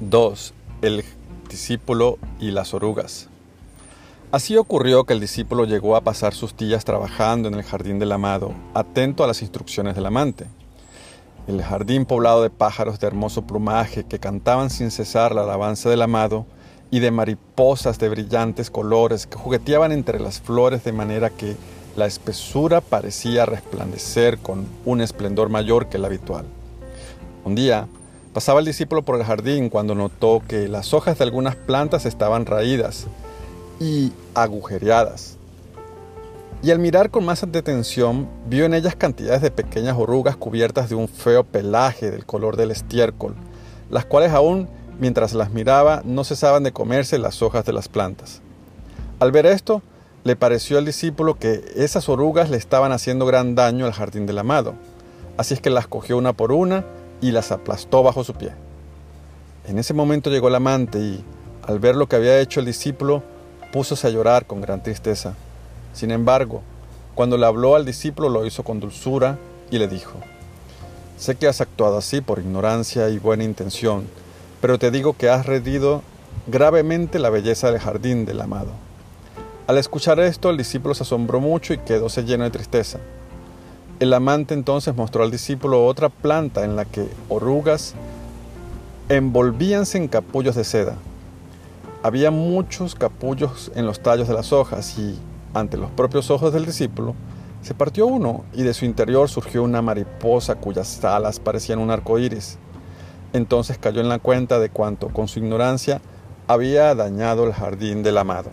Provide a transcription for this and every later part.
2. El discípulo y las orugas. Así ocurrió que el discípulo llegó a pasar sus días trabajando en el jardín del amado, atento a las instrucciones del amante. El jardín poblado de pájaros de hermoso plumaje que cantaban sin cesar la alabanza del amado y de mariposas de brillantes colores que jugueteaban entre las flores de manera que la espesura parecía resplandecer con un esplendor mayor que el habitual. Un día, pasaba el discípulo por el jardín cuando notó que las hojas de algunas plantas estaban raídas y agujereadas. Y al mirar con más atención, vio en ellas cantidades de pequeñas orugas cubiertas de un feo pelaje del color del estiércol, las cuales aún mientras las miraba no cesaban de comerse las hojas de las plantas. Al ver esto, le pareció al discípulo que esas orugas le estaban haciendo gran daño al jardín del amado, así es que las cogió una por una y las aplastó bajo su pie. En ese momento llegó el amante y, al ver lo que había hecho el discípulo, púsose a llorar con gran tristeza. Sin embargo, cuando le habló al discípulo lo hizo con dulzura y le dijo, Sé que has actuado así por ignorancia y buena intención, pero te digo que has redido gravemente la belleza del jardín del amado. Al escuchar esto, el discípulo se asombró mucho y quedóse lleno de tristeza. El amante entonces mostró al discípulo otra planta en la que orugas envolvíanse en capullos de seda. Había muchos capullos en los tallos de las hojas y, ante los propios ojos del discípulo, se partió uno y de su interior surgió una mariposa cuyas alas parecían un arco iris. Entonces cayó en la cuenta de cuanto, con su ignorancia, había dañado el jardín del amado.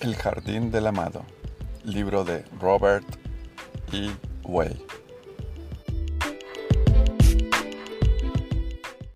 El Jardín del Amado, libro de Robert E. Way.